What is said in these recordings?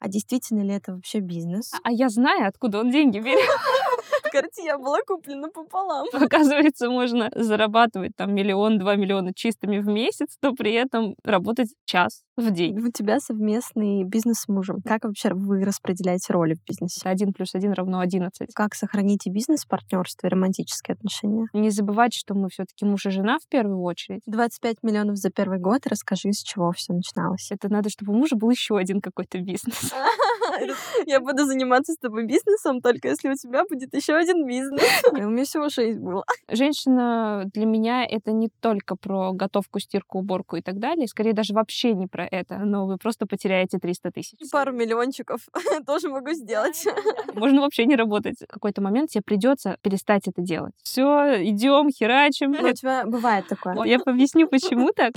А действительно ли это вообще бизнес? А я знаю, откуда он деньги берет. Картия была куплена пополам. Оказывается, можно зарабатывать там миллион, два миллиона чистыми в месяц, но при этом работать час в день. У тебя совместный бизнес с мужем. Как вообще вы распределяете роли в бизнесе? Один плюс один равно одиннадцать. Как сохраните бизнес, партнерство и романтические отношения? Не забывать, что мы все таки муж и жена в первую очередь. 25 миллионов за первый год. Расскажи, с чего все начиналось. Это надо, чтобы у мужа был еще один какой-то бизнес. Я буду заниматься с тобой бизнесом, только если у тебя будет еще один бизнес. У меня всего шесть было. Женщина для меня это не только про готовку, стирку, уборку и так далее. Скорее даже вообще не про это. Но вы просто потеряете 300 тысяч. Пару миллиончиков тоже могу сделать. Можно вообще не работать. В какой-то момент тебе придется перестать это делать. Все, идем, херачим. У тебя бывает такое. Я объясню, почему так.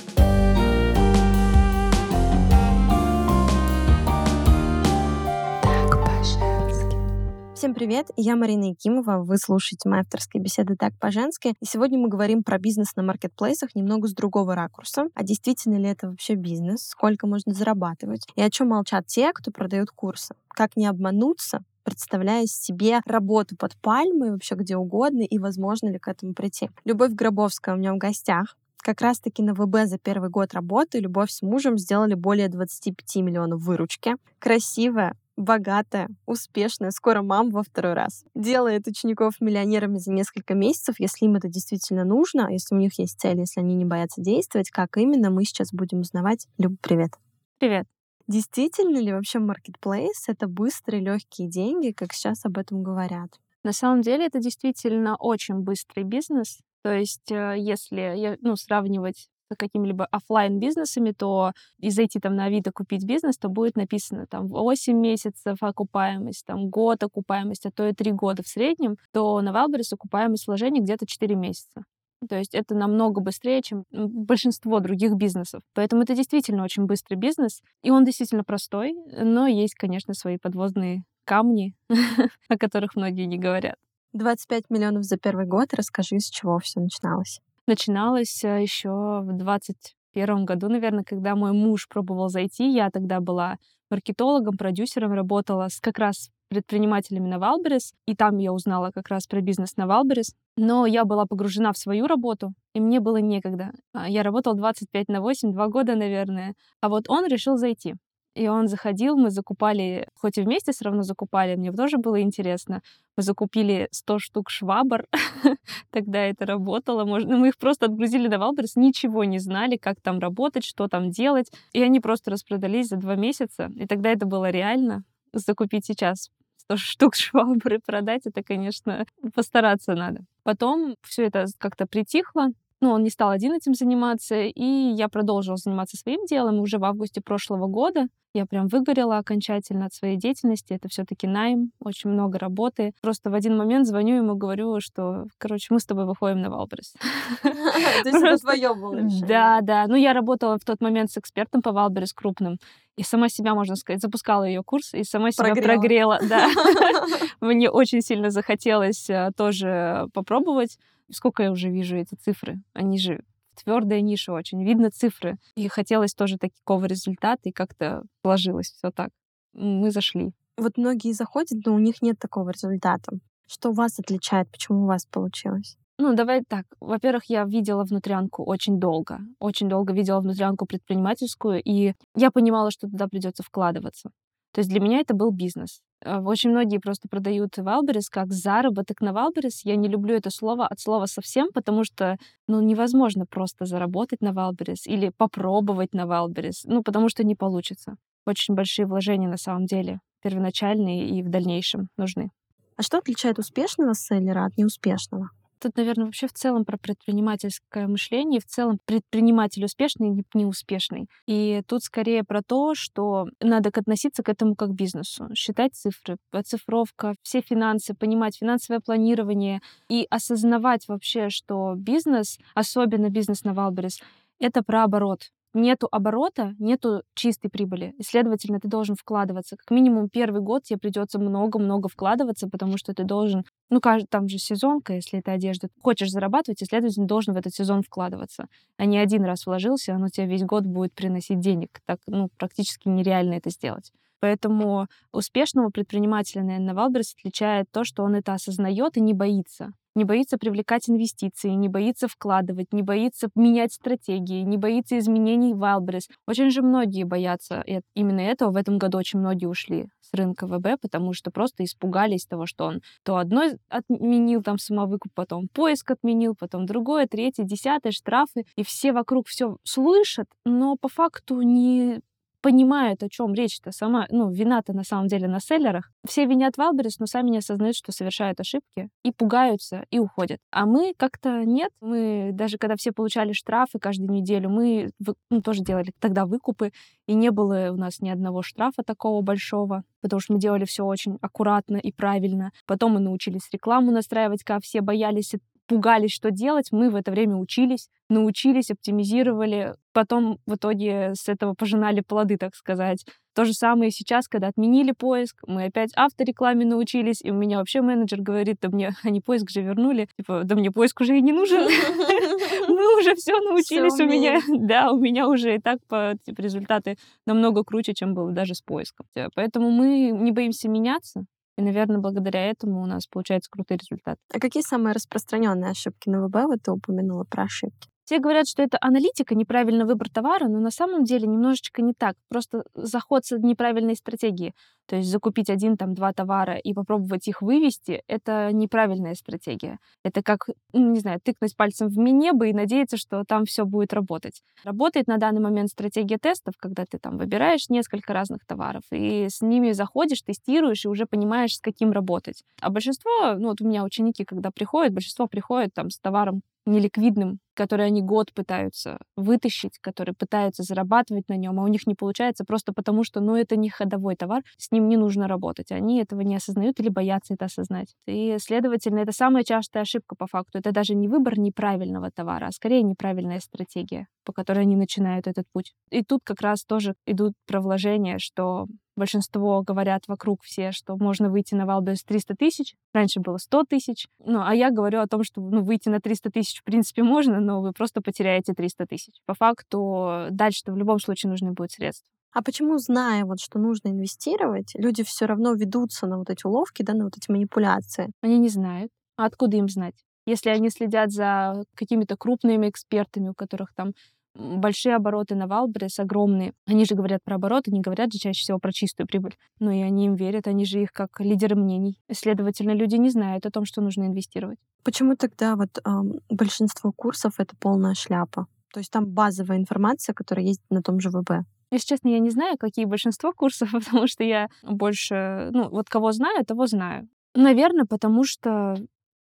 Всем привет, я Марина Якимова, вы слушаете мои авторские беседы «Так по-женски», и сегодня мы говорим про бизнес на маркетплейсах немного с другого ракурса. А действительно ли это вообще бизнес? Сколько можно зарабатывать? И о чем молчат те, кто продают курсы? Как не обмануться, представляя себе работу под пальмой вообще где угодно и возможно ли к этому прийти. Любовь Гробовская у меня в гостях. Как раз-таки на ВБ за первый год работы Любовь с мужем сделали более 25 миллионов выручки. Красивая, богатая, успешная, скоро мам во второй раз. Делает учеников миллионерами за несколько месяцев, если им это действительно нужно, если у них есть цели, если они не боятся действовать. Как именно, мы сейчас будем узнавать. Люб, привет. Привет. Действительно ли вообще маркетплейс — это быстрые, легкие деньги, как сейчас об этом говорят? На самом деле это действительно очень быстрый бизнес. То есть, э, если ну, сравнивать какими-либо офлайн бизнесами, то и зайти там на Авито купить бизнес, то будет написано там 8 месяцев окупаемость, там год окупаемость, а то и 3 года в среднем, то на Wildberries окупаемость вложений где-то 4 месяца. То есть это намного быстрее, чем большинство других бизнесов. Поэтому это действительно очень быстрый бизнес, и он действительно простой, но есть, конечно, свои подводные камни, о которых многие не говорят. 25 миллионов за первый год. Расскажи, с чего все начиналось начиналось э, еще в 21 году, наверное, когда мой муж пробовал зайти. Я тогда была маркетологом, продюсером, работала с как раз предпринимателями на Wildberries, и там я узнала как раз про бизнес на Wildberries. Но я была погружена в свою работу, и мне было некогда. А, я работала 25 на 8, два года, наверное. А вот он решил зайти. И он заходил, мы закупали, хоть и вместе все равно закупали, мне тоже было интересно. Мы закупили 100 штук швабр, тогда это работало. Можно, мы их просто отгрузили на Wildberries, ничего не знали, как там работать, что там делать. И они просто распродались за два месяца. И тогда это было реально. Закупить сейчас 100 штук швабры продать, это, конечно, постараться надо. Потом все это как-то притихло, ну, он не стал один этим заниматься, и я продолжила заниматься своим делом. Уже в августе прошлого года я прям выгорела окончательно от своей деятельности. Это все таки найм, очень много работы. Просто в один момент звоню ему, говорю, что, короче, мы с тобой выходим на Wildberries. То есть это твое было? Да, да. Ну, я работала в тот момент с экспертом по Wildberries крупным. И сама себя, можно сказать, запускала ее курс, и сама себя прогрела. Да. Мне очень сильно захотелось э, тоже попробовать сколько я уже вижу эти цифры. Они же твердая ниша очень, видно цифры. И хотелось тоже такого результата, и как-то сложилось все так. Мы зашли. Вот многие заходят, но у них нет такого результата. Что вас отличает? Почему у вас получилось? Ну, давай так. Во-первых, я видела внутрянку очень долго. Очень долго видела внутрянку предпринимательскую, и я понимала, что туда придется вкладываться. То есть для меня это был бизнес. Э, очень многие просто продают Wildberries как заработок на Wildberries. Я не люблю это слово от слова совсем, потому что ну, невозможно просто заработать на Wildberries или попробовать на Wildberries, ну, потому что не получится. Очень большие вложения на самом деле, первоначальные и в дальнейшем нужны. А что отличает успешного селлера от неуспешного? Тут, наверное, вообще в целом про предпринимательское мышление, в целом предприниматель успешный и неуспешный. И тут скорее про то, что надо относиться к этому как к бизнесу, считать цифры, оцифровка, все финансы, понимать финансовое планирование и осознавать вообще, что бизнес, особенно бизнес на Wildberries, это про оборот нету оборота, нету чистой прибыли. И, следовательно, ты должен вкладываться. Как минимум первый год тебе придется много-много вкладываться, потому что ты должен, ну, там же сезонка, если это одежда. Хочешь зарабатывать, и, следовательно, должен в этот сезон вкладываться. А не один раз вложился, оно тебе весь год будет приносить денег. Так, ну, практически нереально это сделать. Поэтому успешного предпринимателя, наверное, Wildberries отличает то, что он это осознает и не боится не боится привлекать инвестиции, не боится вкладывать, не боится менять стратегии, не боится изменений в Wildberries. Очень же многие боятся именно этого. В этом году очень многие ушли с рынка ВБ, потому что просто испугались того, что он то одно отменил там самовыкуп, потом поиск отменил, потом другое, третье, десятое, штрафы. И все вокруг все слышат, но по факту не понимают, о чем речь-то сама, ну, вина-то на самом деле на селлерах. Все винят Wildberries, но сами не осознают, что совершают ошибки, и пугаются, и уходят. А мы как-то нет. Мы даже когда все получали штрафы каждую неделю, мы ну, тоже делали тогда выкупы, и не было у нас ни одного штрафа такого большого, потому что мы делали все очень аккуратно и правильно. Потом мы научились рекламу настраивать, когда все боялись пугались, что делать, мы в это время учились, научились, оптимизировали, потом в итоге с этого пожинали плоды, так сказать. То же самое сейчас, когда отменили поиск, мы опять авторекламе научились, и у меня вообще менеджер говорит, да мне они поиск же вернули, типа, да мне поиск уже и не нужен. Мы уже все научились, у меня, да, у меня уже и так типа, результаты намного круче, чем было даже с поиском. Поэтому мы не боимся меняться, и, наверное, благодаря этому у нас получается крутой результат. А какие самые распространенные ошибки на ВБ? Вот ты упомянула про ошибки. Все говорят, что это аналитика, неправильный выбор товара, но на самом деле немножечко не так. Просто заход с неправильной стратегии. То есть закупить один, там, два товара и попробовать их вывести — это неправильная стратегия. Это как, ну, не знаю, тыкнуть пальцем в небо и надеяться, что там все будет работать. Работает на данный момент стратегия тестов, когда ты там выбираешь несколько разных товаров и с ними заходишь, тестируешь и уже понимаешь, с каким работать. А большинство, ну вот у меня ученики, когда приходят, большинство приходят там с товаром неликвидным, который они год пытаются вытащить, который пытаются зарабатывать на нем, а у них не получается просто потому, что, ну, это не ходовой товар, с ним не нужно работать. Они этого не осознают или боятся это осознать. И, следовательно, это самая частая ошибка по факту. Это даже не выбор неправильного товара, а скорее неправильная стратегия, по которой они начинают этот путь. И тут как раз тоже идут про вложения, что большинство говорят вокруг все, что можно выйти на Wildberries 300 тысяч. Раньше было 100 тысяч. Ну, а я говорю о том, что ну, выйти на 300 тысяч в принципе можно, но вы просто потеряете 300 тысяч. По факту дальше-то в любом случае нужны будут средства. А почему, зная, вот, что нужно инвестировать, люди все равно ведутся на вот эти уловки, да, на вот эти манипуляции? Они не знают. А откуда им знать? Если они следят за какими-то крупными экспертами, у которых там большие обороты на Валбрес, огромные. Они же говорят про обороты, не говорят же чаще всего про чистую прибыль. Ну и они им верят, они же их как лидеры мнений. Следовательно, люди не знают о том, что нужно инвестировать. Почему тогда вот эм, большинство курсов — это полная шляпа? То есть там базовая информация, которая есть на том же ВБ. Если честно, я не знаю, какие большинство курсов, потому что я больше, ну, вот кого знаю, того знаю. Наверное, потому что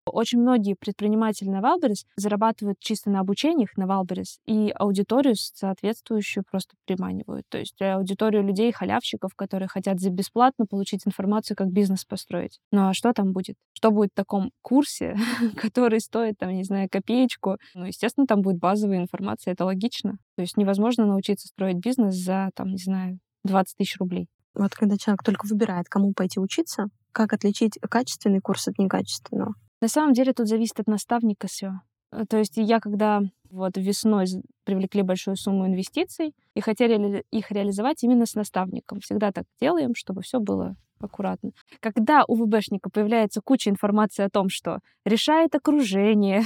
очень многие предприниматели на Wildberries зарабатывают чисто на обучениях на Wildberries и аудиторию соответствующую просто приманивают. То есть аудиторию людей, халявщиков, которые хотят за бесплатно получить информацию, как бизнес построить. Ну а что там будет? Что будет в таком курсе, который стоит, там, не знаю, копеечку? Ну, естественно, там будет базовая информация, это логично. То есть невозможно научиться строить бизнес за, там, не знаю, 20 тысяч рублей. Вот когда человек только выбирает, кому пойти учиться, как отличить качественный курс от некачественного? На самом деле тут зависит от наставника все. Э, то есть я когда вот весной привлекли большую сумму инвестиций и хотели их реализовать именно с наставником. Всегда так делаем, чтобы все было аккуратно. Когда у ВБшника появляется куча информации о том, что решает окружение,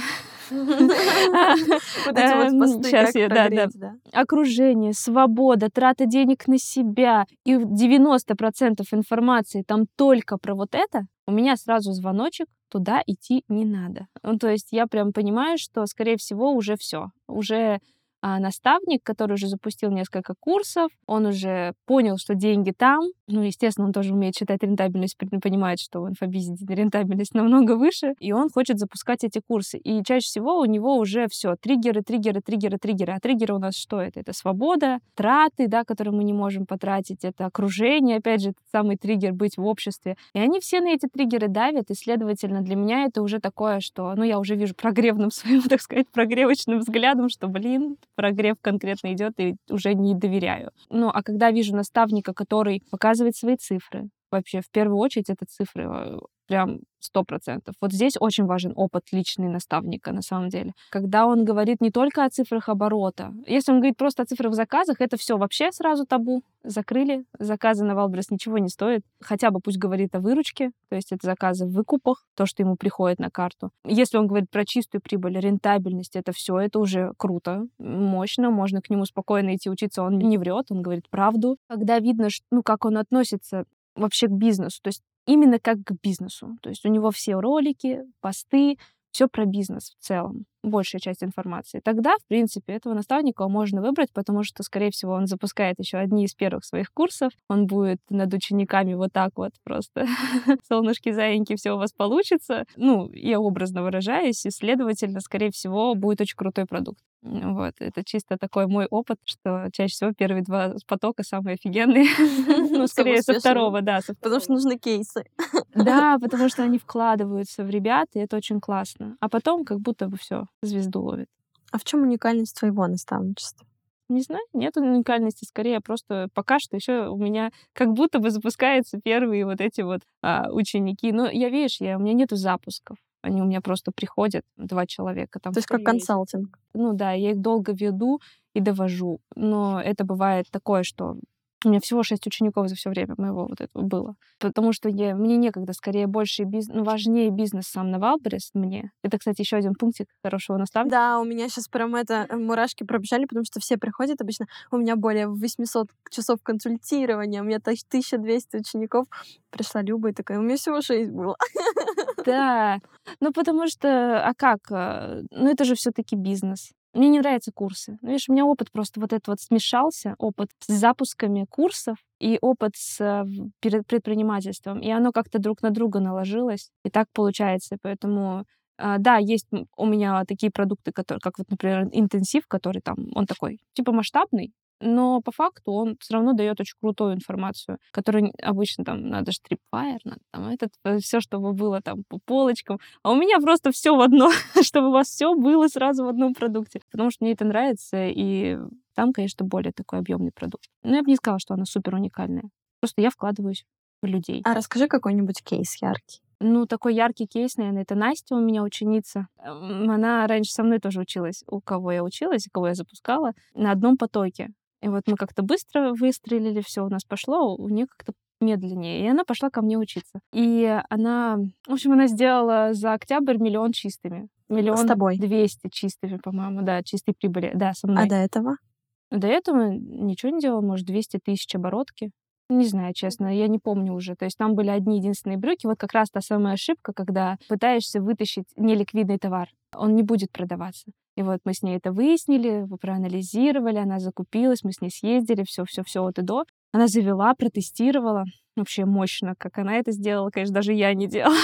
Сейчас я, да, да. Окружение, свобода, трата денег на себя, и 90% информации там только про вот это, у меня сразу звоночек, туда идти не надо. Ну, то есть я прям понимаю, что, скорее всего, уже все. Уже а наставник, который уже запустил несколько курсов, он уже понял, что деньги там. Ну, естественно, он тоже умеет считать рентабельность, понимает, что в инфобизе рентабельность намного выше, и он хочет запускать эти курсы. И чаще всего у него уже все триггеры, триггеры, триггеры, триггеры. А триггеры у нас что это? Это свобода, траты, да, которые мы не можем потратить, это окружение, опять же, самый триггер быть в обществе. И они все на эти триггеры давят, и, следовательно, для меня это уже такое, что, ну, я уже вижу прогревным своим, так сказать, прогревочным взглядом, что, блин, прогрев конкретно идет и уже не доверяю. Ну, а когда вижу наставника, который показывает свои цифры, вообще в первую очередь это цифры. Прям сто процентов. Вот здесь очень важен опыт личный наставника, на самом деле. Когда он говорит не только о цифрах оборота. Если он говорит просто о цифрах заказах, это все вообще сразу табу. Закрыли. Заказы на Валбрес ничего не стоят. Хотя бы пусть говорит о выручке, то есть это заказы в выкупах, то, что ему приходит на карту. Если он говорит про чистую прибыль, рентабельность, это все, это уже круто, мощно, можно к нему спокойно идти учиться, он не врет, он говорит правду. Когда видно, ну, как он относится вообще к бизнесу. То есть именно как к бизнесу. То есть у него все ролики, посты, все про бизнес в целом, большая часть информации. Тогда, в принципе, этого наставника можно выбрать, потому что, скорее всего, он запускает еще одни из первых своих курсов. Он будет над учениками вот так вот просто солнышки, заиньки, все у вас получится. Ну, я образно выражаюсь, и, следовательно, скорее всего, будет очень крутой продукт. Вот, это чисто такой мой опыт, что чаще всего первые два потока самые офигенные. Ну, скорее со второго, да. Потому что нужны кейсы. Да, потому что они вкладываются в ребят, и это очень классно. А потом как будто бы все звезду ловит. А в чем уникальность твоего наставничества? Не знаю, нет уникальности, скорее просто пока что еще у меня как будто бы запускаются первые вот эти вот а, ученики. Но я, видишь, я, у меня нету запусков. Они у меня просто приходят, два человека. Там То есть как консалтинг? Ну да, я их долго веду и довожу. Но это бывает такое, что у меня всего шесть учеников за все время моего вот этого было. Потому что я, мне некогда, скорее больше бизнес, ну, важнее бизнес сам на Wildberries мне. Это, кстати, еще один пунктик хорошего наставника. Да, у меня сейчас прям это э, мурашки пробежали, потому что все приходят обычно. У меня более 800 часов консультирования, у меня 1200 учеников. Пришла Люба и такая, у меня всего шесть было. Да, ну потому что, а как? Э, ну это же все-таки бизнес. Мне не нравятся курсы. Ну, видишь, у меня опыт просто вот этот вот смешался, опыт с запусками курсов и опыт с э, предпринимательством. И оно как-то друг на друга наложилось. И так получается. Поэтому а, да, есть у меня такие продукты, которые, как вот, например, интенсив, который там, он такой, типа масштабный, но по факту он все равно дает очень крутую информацию, которую обычно там надо Tripwire, надо там этот, э, все, чтобы было там по полочкам. А у меня просто все в одно, чтобы у вас все было сразу в одном продукте. Потому что мне это нравится, и там, конечно, более такой объемный продукт. Но я бы не сказала, что она супер уникальная. Просто я вкладываюсь в людей. А расскажи какой-нибудь кейс яркий. Ну, такой яркий кейс, наверное, это Настя у меня ученица. Она раньше со мной тоже училась. У кого я училась, у кого я запускала, на одном потоке. И вот мы как-то быстро выстрелили, все у нас пошло, у нее как-то медленнее. И она пошла ко мне учиться. И она, в общем, она сделала за октябрь миллион чистыми. Миллион С тобой? двести чистыми, по-моему, да, чистой прибыли. Да, со мной. А до этого? До этого ничего не делала, может, 200 тысяч оборотки. Не знаю, честно, я не помню уже. То есть там были одни единственные брюки. Вот как раз та самая ошибка, когда пытаешься вытащить неликвидный товар. Он не будет продаваться. И вот мы с ней это выяснили, проанализировали, она закупилась, мы с ней съездили, все-все-все от и до. Она завела, протестировала. Вообще мощно, как она это сделала, конечно, даже я не делала.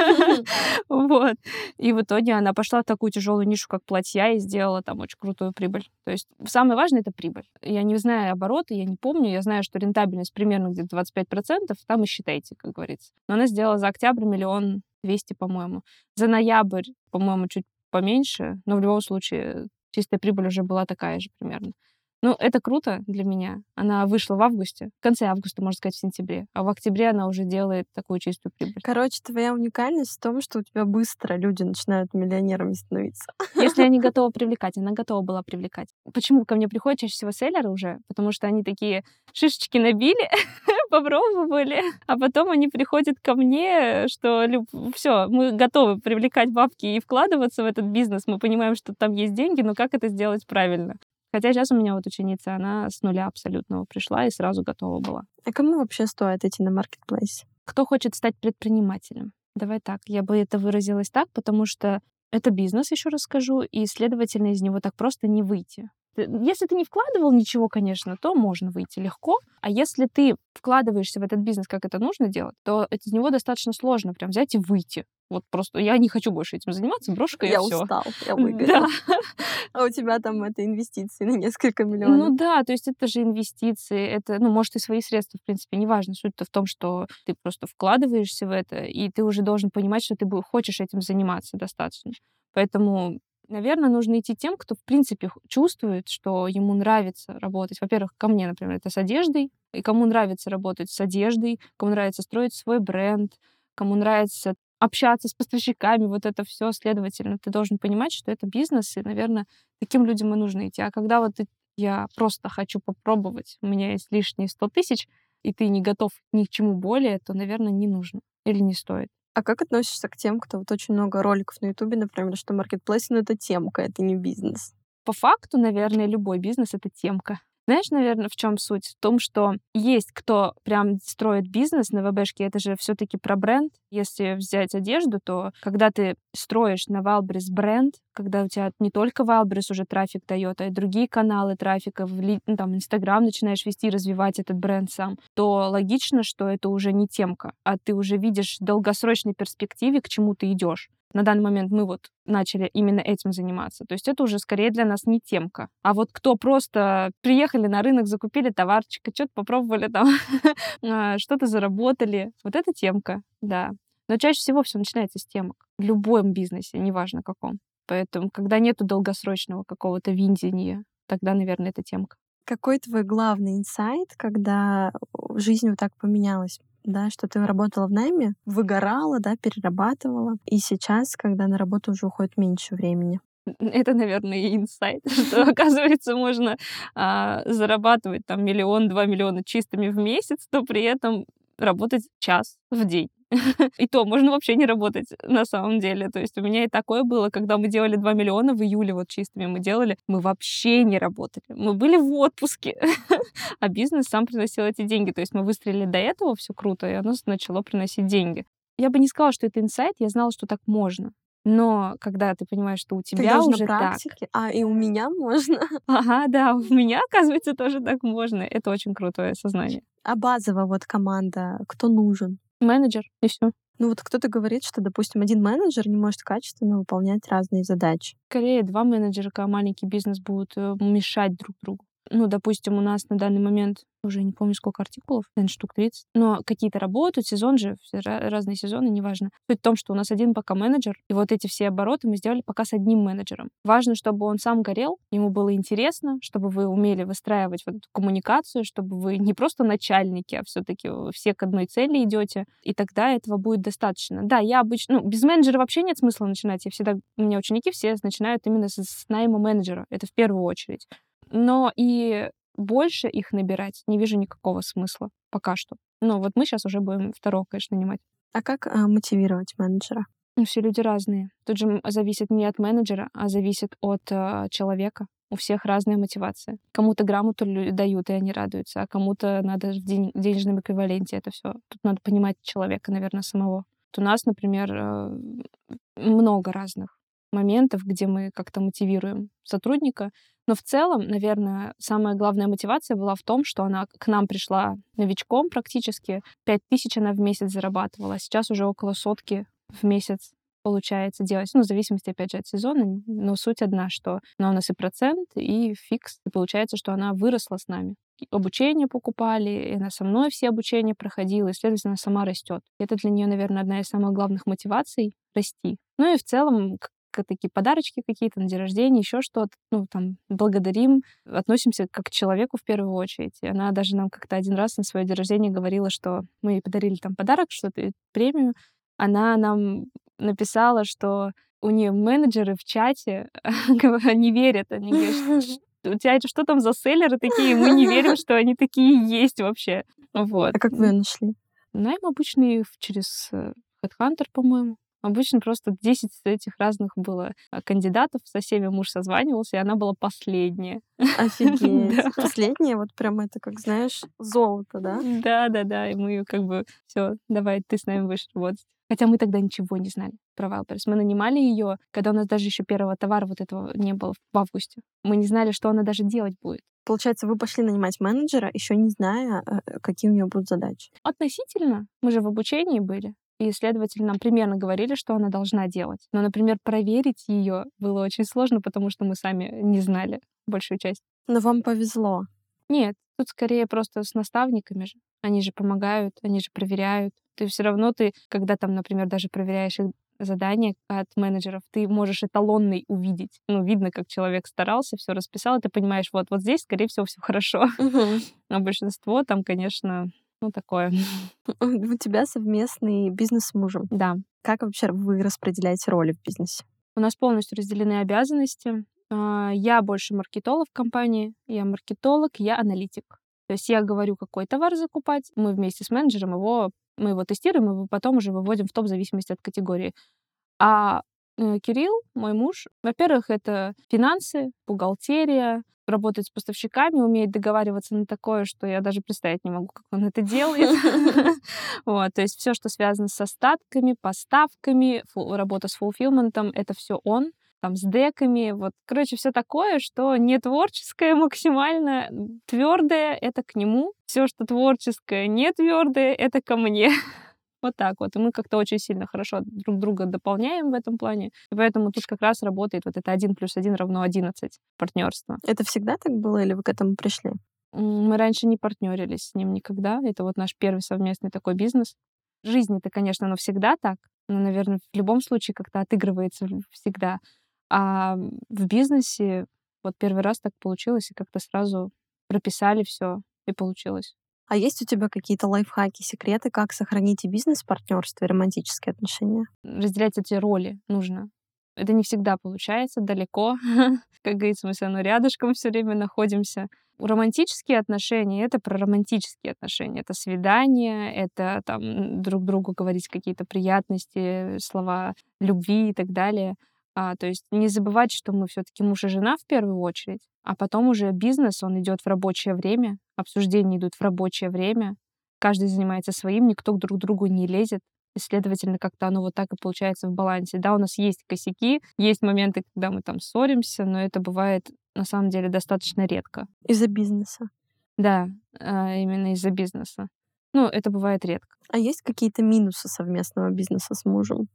Вот. И в итоге она пошла в такую тяжелую нишу, как платья, и сделала там очень крутую прибыль. То есть самое важное — это прибыль. Я не знаю обороты, я не помню. Я знаю, что рентабельность примерно где-то 25%. Там и считайте, как говорится. Но она сделала за октябрь миллион двести, по-моему. За ноябрь, по-моему, чуть поменьше, но в любом случае чистая прибыль уже была такая же примерно. Ну, это круто для меня. Она вышла в августе, в конце августа, можно сказать, в сентябре. А в октябре она уже делает такую чистую прибыль. Короче, твоя уникальность в том, что у тебя быстро люди начинают миллионерами становиться. Если они готовы привлекать, она готова была привлекать. Почему ко мне приходят чаще всего селлеры уже? Потому что они такие шишечки набили, попробовали, а потом они приходят ко мне, что все, мы готовы привлекать бабки и вкладываться в этот бизнес, мы понимаем, что там есть деньги, но как это сделать правильно? Хотя сейчас у меня вот ученица, она с нуля абсолютного пришла и сразу готова была. А кому вообще стоит идти на маркетплейс? Кто хочет стать предпринимателем? Давай так, я бы это выразилась так, потому что это бизнес, еще раз скажу, и, следовательно, из него так просто не выйти. Если ты не вкладывал ничего, конечно, то можно выйти легко. А если ты вкладываешься в этот бизнес, как это нужно делать, то из него достаточно сложно прям взять и выйти. Вот просто я не хочу больше этим заниматься, брошка я все. устал, я выгорел. Да. А у тебя там это инвестиции на несколько миллионов. Ну да, то есть это же инвестиции, это, ну, может, и свои средства, в принципе, неважно. Суть-то в том, что ты просто вкладываешься в это, и ты уже должен понимать, что ты хочешь этим заниматься достаточно. Поэтому Наверное, нужно идти тем, кто, в принципе, чувствует, что ему нравится работать. Во-первых, ко мне, например, это с одеждой, и кому нравится работать с одеждой, кому нравится строить свой бренд, кому нравится общаться с поставщиками, вот это все, следовательно, ты должен понимать, что это бизнес, и, наверное, таким людям и нужно идти. А когда вот я просто хочу попробовать, у меня есть лишние 100 тысяч, и ты не готов ни к чему более, то, наверное, не нужно или не стоит. А как относишься к тем, кто вот очень много роликов на Ютубе, например, что маркетплейс, ну, это темка, это не бизнес? По факту, наверное, любой бизнес — это темка. Знаешь, наверное, в чем суть? В том, что есть кто прям строит бизнес на ВБшке, это же все таки про бренд. Если взять одежду, то когда ты строишь на Валбрис бренд, когда у тебя не только Валбрис уже трафик дает, а и другие каналы трафика, в, ну, там, Инстаграм начинаешь вести, развивать этот бренд сам, то логично, что это уже не темка, а ты уже видишь в долгосрочной перспективе, к чему ты идешь. На данный момент мы вот начали именно этим заниматься. То есть это уже скорее для нас не темка. А вот кто просто приехали на рынок, закупили товарчик, что-то попробовали там, а, что-то заработали, вот это темка, да. Но чаще всего все начинается с темок. В любом бизнесе, неважно каком. Поэтому, когда нету долгосрочного какого-то видения, тогда, наверное, это темка. Какой твой главный инсайт, когда жизнь вот так поменялась? Да, что ты работала в найме, выгорала, да, перерабатывала, и сейчас, когда на работу уже уходит меньше времени. Это, наверное, инсайт, что, оказывается, можно а, зарабатывать там миллион-два миллиона чистыми в месяц, но при этом работать час в день. И то можно вообще не работать на самом деле. То есть у меня и такое было, когда мы делали 2 миллиона в июле, вот чистыми мы делали, мы вообще не работали. Мы были в отпуске, а бизнес сам приносил эти деньги. То есть мы выстрелили до этого, все круто, и оно начало приносить деньги. Я бы не сказала, что это инсайт, я знала, что так можно. Но когда ты понимаешь, что у тебя уже практике. так... А, и у меня можно. Ага, да, у меня, оказывается, тоже так можно. Это очень крутое сознание. А базовая вот команда, кто нужен? Менеджер, и все. Ну вот кто-то говорит, что, допустим, один менеджер не может качественно выполнять разные задачи. Скорее, два менеджера, когда маленький бизнес будут э, мешать друг другу. Ну, допустим, у нас на данный момент уже не помню, сколько артикулов, наверное, штук 30. Но какие-то работают, сезон же, разные сезоны, неважно. Суть в том, что у нас один пока менеджер, и вот эти все обороты мы сделали пока с одним менеджером. Важно, чтобы он сам горел, ему было интересно, чтобы вы умели выстраивать вот эту коммуникацию, чтобы вы не просто начальники, а все-таки все к одной цели идете, и тогда этого будет достаточно. Да, я обычно, ну, без менеджера вообще нет смысла начинать. Я всегда, у меня ученики все начинают именно с, с найма менеджера. Это в первую очередь. Но и больше их набирать не вижу никакого смысла пока что. Но вот мы сейчас уже будем второго, конечно, нанимать. А как а, мотивировать менеджера? Ну, все люди разные. Тут же зависит не от менеджера, а зависит от э, человека. У всех разная мотивация. Кому-то грамоту дают, и они радуются, а кому-то надо в день, денежном эквиваленте это все. Тут надо понимать человека, наверное, самого. Вот у нас, например, э, много разных моментов, где мы как-то мотивируем сотрудника. Но в целом, наверное, самая главная мотивация была в том, что она к нам пришла новичком практически. Пять тысяч она в месяц зарабатывала, а сейчас уже около сотки в месяц получается делать. Ну, в зависимости, опять же, от сезона. Но суть одна, что она у нас и процент, и фикс. И получается, что она выросла с нами. Обучение покупали, и она со мной все обучения проходила, и, следовательно, она сама растет. Это для нее, наверное, одна из самых главных мотиваций — расти. Ну и в целом, такие подарочки какие-то на день рождения, еще что-то, ну, там, благодарим, относимся как к человеку в первую очередь. И она даже нам как-то один раз на свое день рождения говорила, что мы ей подарили там подарок, что-то, премию. Она нам написала, что у нее менеджеры в чате не верят. Они говорят, у тебя что там за селлеры такие? Мы не верим, что они такие есть вообще. Вот. А как вы ее нашли? Найм обычный через э, Headhunter, по-моему. Обычно просто 10 этих разных было а, кандидатов, со всеми муж созванивался, и она была последняя. Офигеть. Последняя, вот прям это, как знаешь, золото, да? Да, да, да. И мы как бы все, давай, ты с нами будешь работать. Хотя мы тогда ничего не знали про Wildberries. Мы нанимали ее, когда у нас даже еще первого товара вот этого не было в августе. Мы не знали, что она даже делать будет. Получается, вы пошли нанимать менеджера, еще не зная, э, какие у нее будут задачи. Относительно. Мы же в обучении были и исследователи нам примерно говорили, что она должна делать. Но, например, проверить ее было очень сложно, потому что мы сами не знали большую часть. Но вам повезло. Нет, тут скорее просто с наставниками же. Они же помогают, они же проверяют. Ты все равно, ты, когда там, например, даже проверяешь их задания от менеджеров, ты можешь эталонный увидеть. Ну, видно, как человек старался, все расписал, и ты понимаешь, вот, вот здесь, скорее всего, все хорошо. Угу. А большинство там, конечно, Ну, такое. У тебя совместный бизнес с мужем. Да. Как вообще вы распределяете роли в бизнесе? У нас полностью разделены обязанности. А, я больше маркетолог в компании, я маркетолог, я аналитик. То есть я говорю, какой товар закупать, мы вместе с менеджером его, мы его тестируем, и потом уже выводим в топ в зависимости от категории. А Кирилл, мой муж, во-первых, это финансы, бухгалтерия, работает с поставщиками, умеет договариваться на такое, что я даже представить не могу, как он это делает. Вот, то есть все, что связано с остатками, поставками, работа с фулфилментом, это все он там с деками, вот, короче, все такое, что не творческое максимально, твердое это к нему, все, что творческое, не твердое, это ко мне. Вот так вот. И мы как-то очень сильно хорошо друг друга дополняем в этом плане. И поэтому тут как раз работает вот это 1 плюс 1 равно 11 партнерство. Это всегда так было или вы к этому пришли? Мы раньше не партнерились с ним никогда. Это вот наш первый совместный такой бизнес. В жизни это, конечно, но всегда так. Но, наверное, в любом случае как-то отыгрывается всегда. А в бизнесе вот первый раз так получилось, и как-то сразу прописали все, и получилось. А есть у тебя какие-то лайфхаки, секреты, как сохранить и бизнес-партнерство, и романтические отношения? Разделять эти роли нужно. Это не всегда получается, далеко. как говорится, мы все равно рядышком все время находимся. Романтические отношения — это про романтические отношения. Это свидания, это там друг другу говорить какие-то приятности, слова любви и так далее. А, то есть не забывать, что мы все-таки муж и жена в первую очередь, а потом уже бизнес, он идет в рабочее время, обсуждения идут в рабочее время, каждый занимается своим, никто друг к другу не лезет. И, следовательно, как-то оно вот так и получается в балансе. Да, у нас есть косяки, есть моменты, когда мы там ссоримся, но это бывает на самом деле достаточно редко. Из-за бизнеса? Да, а, именно из-за бизнеса. Ну, это бывает редко. А есть какие-то минусы совместного бизнеса с мужем?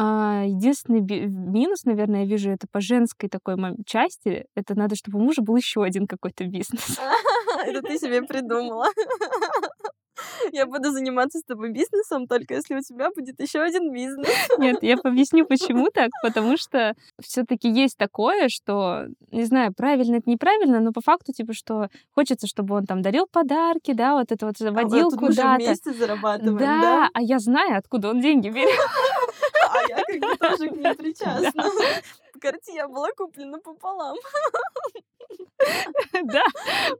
А, единственный минус, наверное, я вижу это по женской такой части. Это надо, чтобы у мужа был еще один какой-то бизнес. Это ты себе придумала. Я буду заниматься с тобой бизнесом, только если у тебя будет еще один бизнес. Нет, я объясню, почему так. Потому что все-таки есть такое, что, не знаю, правильно это неправильно, но по факту, типа, что хочется, чтобы он там дарил подарки, да, вот это вот заводил а куда-то. вместе зарабатываем, да, да? а я знаю, откуда он деньги берет. А я как бы тоже к ней причастна. Картия была куплена пополам. Да,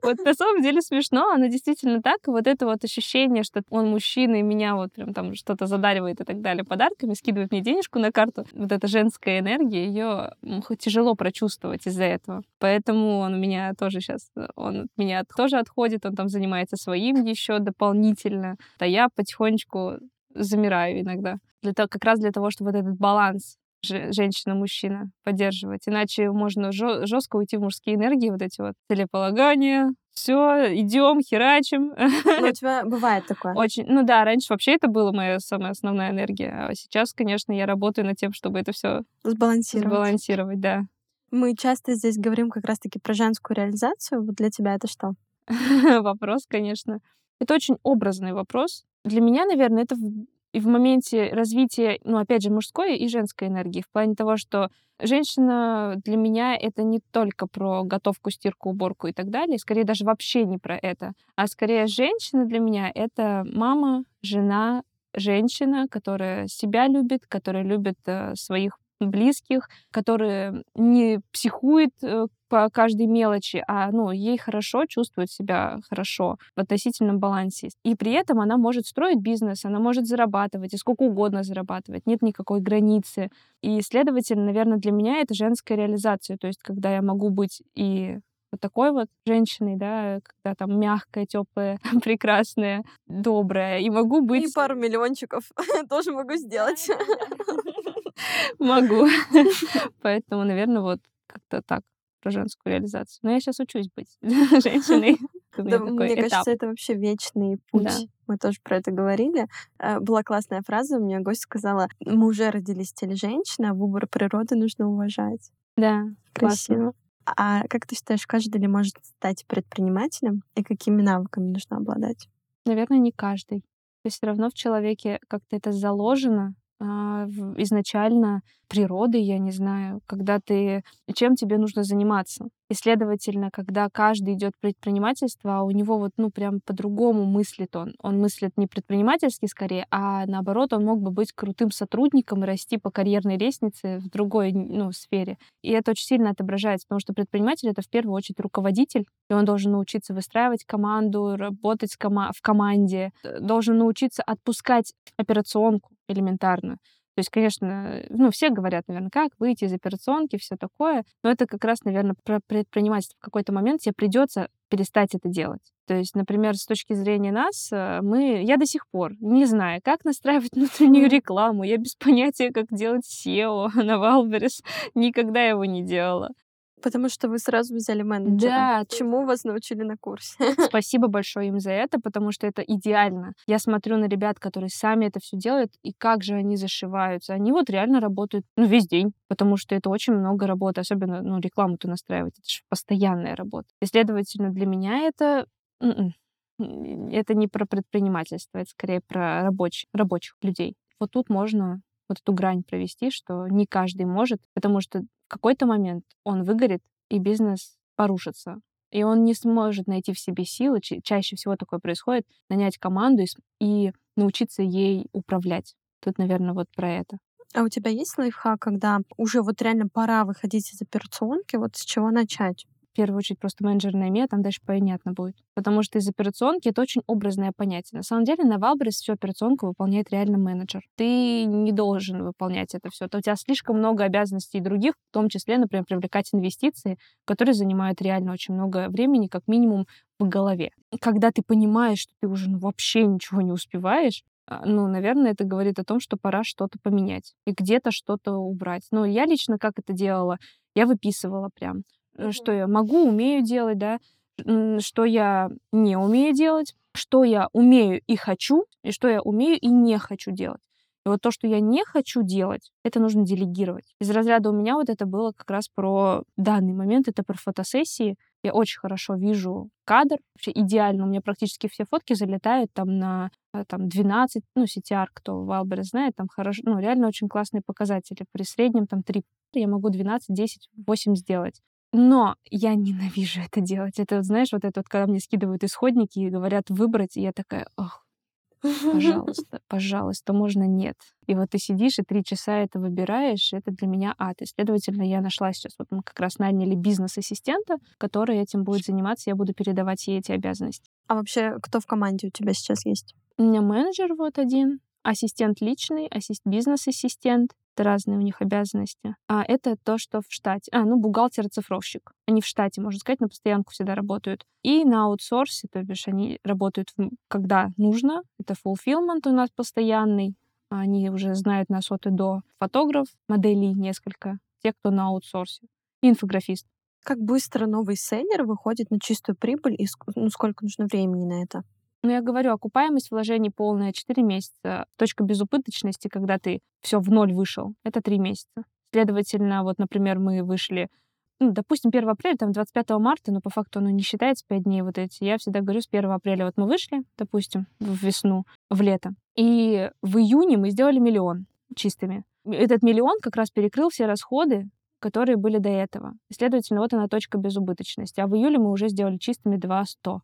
вот на самом деле смешно, оно действительно так. И вот это вот ощущение, что он мужчина, и меня вот прям там что-то задаривает и так далее подарками, скидывает мне денежку на карту. Вот эта женская энергия, ее тяжело прочувствовать из-за этого. Поэтому он у меня тоже сейчас, он от меня тоже отходит, он там занимается своим еще дополнительно. А я потихонечку замираю иногда. Для того, как раз для того, чтобы вот этот баланс женщина-мужчина поддерживать. Иначе можно жестко уйти в мужские энергии, вот эти вот целеполагания, все, идем, херачим. Но у тебя бывает такое? Очень, ну да, раньше вообще это была моя самая основная энергия, а сейчас, конечно, я работаю над тем, чтобы это все сбалансировать. Сбалансировать, да. Мы часто здесь говорим как раз-таки про женскую реализацию. Вот для тебя это что? вопрос, конечно. Это очень образный вопрос. Для меня, наверное, это и в моменте развития, ну, опять же, мужской и женской энергии, в плане того, что женщина для меня это не только про готовку, стирку, уборку и так далее, скорее даже вообще не про это, а скорее женщина для меня это мама, жена, женщина, которая себя любит, которая любит э, своих близких, которые не психует э, по каждой мелочи, а ну, ей хорошо, чувствует себя хорошо в относительном балансе. И при этом она может строить бизнес, она может зарабатывать, и сколько угодно зарабатывать, нет никакой границы. И, следовательно, наверное, для меня это женская реализация, то есть когда я могу быть и вот такой вот женщиной, да, когда там мягкая, теплая, прекрасная, добрая. И могу быть... И пару миллиончиков тоже могу сделать. Могу. Поэтому, наверное, вот как-то так про женскую реализацию. Но я сейчас учусь быть женщиной. Да, мне этап. кажется, это вообще вечный путь. Да. Мы тоже про это говорили. Э, была классная фраза, у меня гость сказала, мы уже родились теле женщины, а выбор природы нужно уважать. Да, красиво. Классно. А как ты считаешь, каждый ли может стать предпринимателем и какими навыками нужно обладать? Наверное, не каждый. То есть все равно в человеке как-то это заложено, изначально природы, я не знаю, когда ты, чем тебе нужно заниматься. И, следовательно, когда каждый идет предпринимательство, а у него вот, ну, прям по-другому мыслит он. Он мыслит не предпринимательски скорее, а наоборот, он мог бы быть крутым сотрудником и расти по карьерной лестнице в другой, ну, сфере. И это очень сильно отображается, потому что предприниматель — это в первую очередь руководитель, и он должен научиться выстраивать команду, работать в команде, должен научиться отпускать операционку элементарно. То есть, конечно, ну, все говорят, наверное, как выйти из операционки, все такое, но это как раз, наверное, про предпринимательство. В какой-то момент тебе придется перестать это делать. То есть, например, с точки зрения нас, э, мы, я до сих пор не знаю, как настраивать внутреннюю рекламу, я без понятия, как делать SEO на Wildberries, никогда его не делала. Потому что вы сразу взяли менеджера. Да. Чему вас научили на курсе? Спасибо большое им за это, потому что это идеально. Я смотрю на ребят, которые сами это все делают, и как же они зашиваются. Они вот реально работают ну, весь день, потому что это очень много работы, особенно ну, рекламу-то настраивать. Это же постоянная работа. И, следовательно, для меня это м-м, это не про предпринимательство, это скорее про рабочих, рабочих людей. Вот тут можно вот эту грань провести, что не каждый может, потому что в какой-то момент он выгорит, и бизнес порушится. И он не сможет найти в себе силы, чаще всего такое происходит, нанять команду и научиться ей управлять. Тут, наверное, вот про это. А у тебя есть лайфхак, когда уже вот реально пора выходить из операционки, вот с чего начать? Первую очередь просто менеджер найми, а там дальше понятно будет. Потому что из операционки это очень образное понятие. На самом деле на Wildberries всю операционку выполняет реально менеджер. Ты не должен выполнять это все. У тебя слишком много обязанностей других, в том числе, например, привлекать инвестиции, которые занимают реально очень много времени, как минимум в голове. Когда ты понимаешь, что ты уже ну, вообще ничего не успеваешь, а, ну, наверное, это говорит о том, что пора что-то поменять и где-то что-то убрать. Но я лично как это делала? Я выписывала прям что я могу, умею делать, да, что я не умею делать, что я умею и хочу, и что я умею и не хочу делать. И вот то, что я не хочу делать, это нужно делегировать. Из разряда у меня вот это было как раз про данный момент, это про фотосессии. Я очень хорошо вижу кадр, вообще идеально. У меня практически все фотки залетают там на э, там, 12, ну, CTR, кто в Wildberries знает, там хорошо, ну, реально очень классные показатели. При среднем там 3 я могу 12, 10, 8 сделать. Но я ненавижу это делать. Это, знаешь, вот это вот, когда мне скидывают исходники и говорят выбрать, и я такая, ох, пожалуйста, пожалуйста, можно нет. И вот ты сидишь и три часа это выбираешь, это для меня ад. И, следовательно, я нашла сейчас, вот мы как раз наняли бизнес-ассистента, который этим будет заниматься, я буду передавать ей эти обязанности. А вообще, кто в команде у тебя сейчас есть? У меня менеджер вот один, ассистент личный, ассист... бизнес-ассистент, это разные у них обязанности. А это то, что в штате. А, ну, бухгалтер-цифровщик. Они в штате, можно сказать, на постоянку всегда работают. И на аутсорсе, то бишь они работают, когда нужно. Это fulfillment у нас постоянный. Они уже знают нас от и до. Фотограф, моделей несколько. Те, кто на аутсорсе. И инфографист. Как быстро новый селлер выходит на чистую прибыль и ну, сколько нужно времени на это? Но я говорю, окупаемость вложений полная 4 месяца. Точка безубыточности, когда ты все в ноль вышел, это 3 месяца. Следовательно, вот, например, мы вышли, ну, допустим, 1 апреля, там 25 марта, но по факту оно не считается 5 дней вот эти. Я всегда говорю, с 1 апреля вот мы вышли, допустим, в весну, в лето, и в июне мы сделали миллион чистыми. Этот миллион как раз перекрыл все расходы, которые были до этого. следовательно, вот она точка безубыточности. А в июле мы уже сделали чистыми 2 100.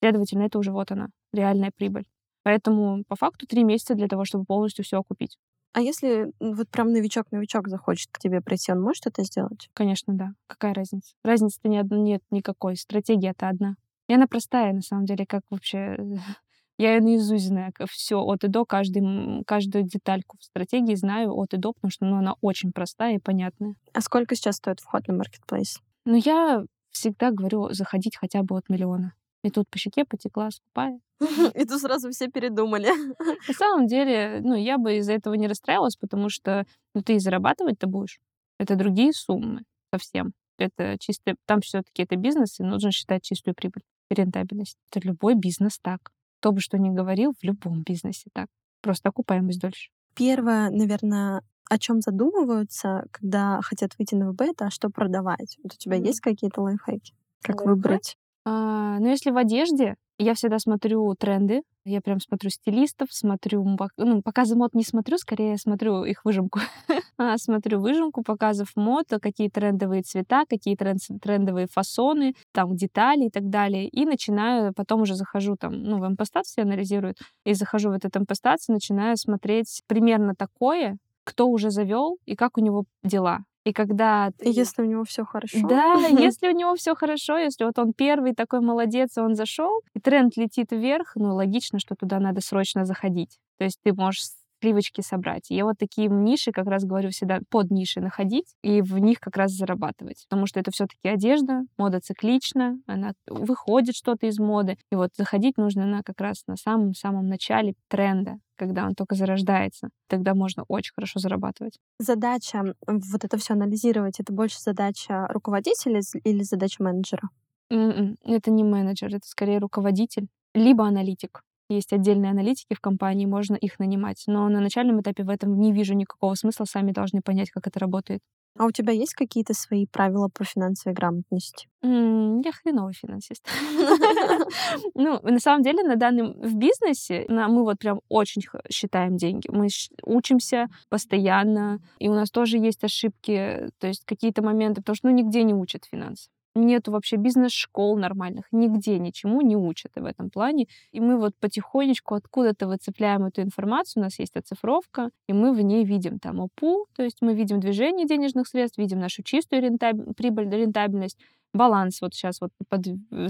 Следовательно, это уже вот она, реальная прибыль. Поэтому по факту три месяца для того, чтобы полностью все окупить. А если вот прям новичок-новичок захочет к тебе прийти, он может это сделать? Конечно, да. Какая разница? Разницы-то ни нет никакой. Стратегия-то одна. И она простая, на самом деле, как вообще... Я ее наизусть знаю, все от и до, каждый, каждую детальку в стратегии знаю от и до, потому что ну, она очень простая и понятная. А сколько сейчас стоит вход на маркетплейс? Ну, я всегда говорю заходить хотя бы от миллиона. И тут по щеке потекла скупая. И тут сразу все передумали. На самом деле, ну, я бы из-за этого не расстраивалась, потому что ну, ты и зарабатывать-то будешь. Это другие суммы совсем. Это чисто... Там все таки это бизнес, и нужно считать чистую прибыль рентабельность. Это любой бизнес так. Кто бы что ни говорил, в любом бизнесе так. Просто окупаемость дольше. Первое, наверное, о чем задумываются, когда хотят выйти на ВБ, это а что продавать. Вот у тебя есть какие-то лайфхаки? Как Лайфхак? выбрать? А, ну, если в одежде, Я всегда смотрю тренды, я прям смотрю стилистов, смотрю, ну, показы мод не смотрю, скорее смотрю их выжимку. а, смотрю выжимку показов мод, какие трендовые цвета, какие трендовые фасоны, там детали и так далее. И начинаю, потом уже захожу там, ну, в импостацию анализируют, и захожу в этот импостацию, начинаю смотреть примерно такое, кто уже завел и как у него дела. И когда... Ты... Если у него все хорошо. Да, если у него все хорошо, если вот он первый такой молодец, и он зашел, и тренд летит вверх, ну, логично, что туда надо срочно заходить. То есть ты можешь привычки собрать. Я вот такие ниши, как раз говорю всегда, под ниши находить и в них как раз зарабатывать. Потому что это все таки одежда, мода циклична, она выходит что-то из моды. И вот заходить нужно на как раз на самом-самом начале тренда, когда он только зарождается. Тогда можно очень хорошо зарабатывать. Задача вот это все анализировать, это больше задача руководителя или задача менеджера? Mm-mm. М-м, это не менеджер, это скорее руководитель, либо аналитик. Есть отдельные аналитики в компании, можно их нанимать. Но на начальном этапе в этом не вижу никакого смысла, сами должны понять, как это работает. А у тебя есть какие-то свои правила по финансовой грамотности? Я хреновый финансист. Ну, на самом деле, на данном в бизнесе мы вот прям очень считаем деньги. Мы учимся постоянно, и у нас тоже есть ошибки, то есть какие-то моменты, потому что ну, нигде не учат финансы нету вообще бизнес-школ нормальных, нигде ничему не учат в этом плане. И мы вот потихонечку откуда-то выцепляем эту информацию, у нас есть оцифровка, и мы в ней видим там ОПУ, то есть мы видим движение денежных средств, видим нашу чистую рентаб... прибыль, рентабельность, баланс вот сейчас вот под...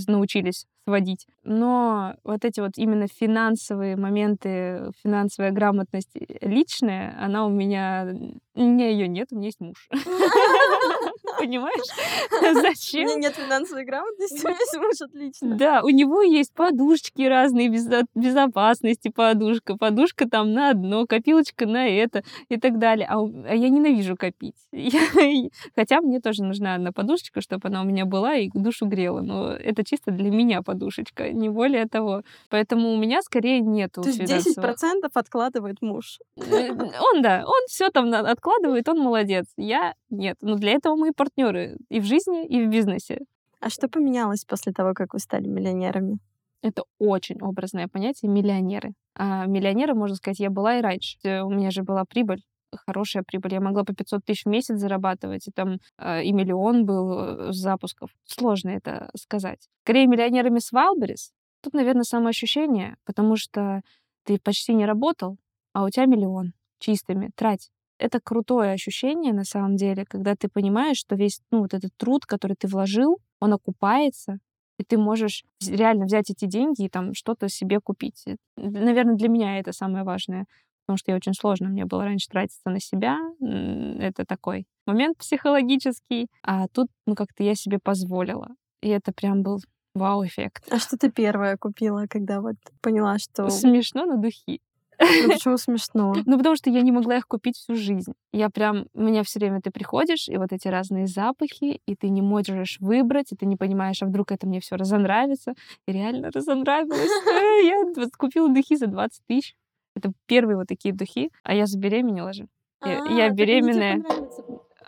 научились сводить. Но вот эти вот именно финансовые моменты, финансовая грамотность личная, она у меня... У меня ее нет, у меня есть муж. Понимаешь? Зачем? У меня нет финансовой грамотности, у меня муж отлично. Да, у него есть подушки разные, безопасности подушка, подушка там на одно, копилочка на это и так далее. А, а я ненавижу копить. Хотя мне тоже нужна одна подушечка, чтобы она у меня была и душу грела. Но это чисто для меня подушечка, не более того. Поэтому у меня скорее нету То есть 10% откладывает муж. Э, он, да, он все там откладывает, он молодец. Я нет. Но для этого мы и партнеры и в жизни, и в бизнесе. А что поменялось после того, как вы стали миллионерами? Это очень образное понятие миллионеры. А миллионеры, можно сказать, я была и раньше. У меня же была прибыль хорошая прибыль. Я могла по 500 тысяч в месяц зарабатывать, и там э, и миллион был э, запусков. Сложно это сказать. Скорее, миллионерами с Wildberries тут, наверное, самоощущение, потому что ты почти не работал, а у тебя миллион чистыми. Трать. Это крутое ощущение, на самом деле, когда ты понимаешь, что весь ну, вот этот труд, который ты вложил, он окупается, и ты можешь реально взять эти деньги и там что-то себе купить. Наверное, для меня это самое важное потому что я очень сложно мне было раньше тратиться на себя. Это такой момент психологический. А тут, ну, как-то я себе позволила. И это прям был вау-эффект. А что ты первая купила, когда вот поняла, что... Смешно, но духи. Ну почему смешно? Ну потому что я не могла их купить всю жизнь. Я прям, у меня все время ты приходишь, и вот эти разные запахи, и ты не можешь выбрать, и ты не понимаешь, а вдруг это мне все разонравится. И реально разонравилось. Я купила духи за 20 тысяч. Это первые вот такие духи, а я забеременела же. Я, а, я беременная.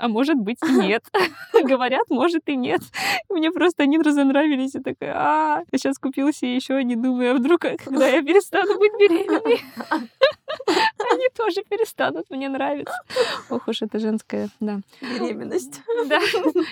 А может быть и нет. Говорят, может и нет. Мне просто они разонравились. И такая, а, я сейчас купила себе еще они, думаю, а вдруг, когда я перестану быть беременной, они тоже перестанут мне нравиться. Ох уж это женская, да. Беременность. Да.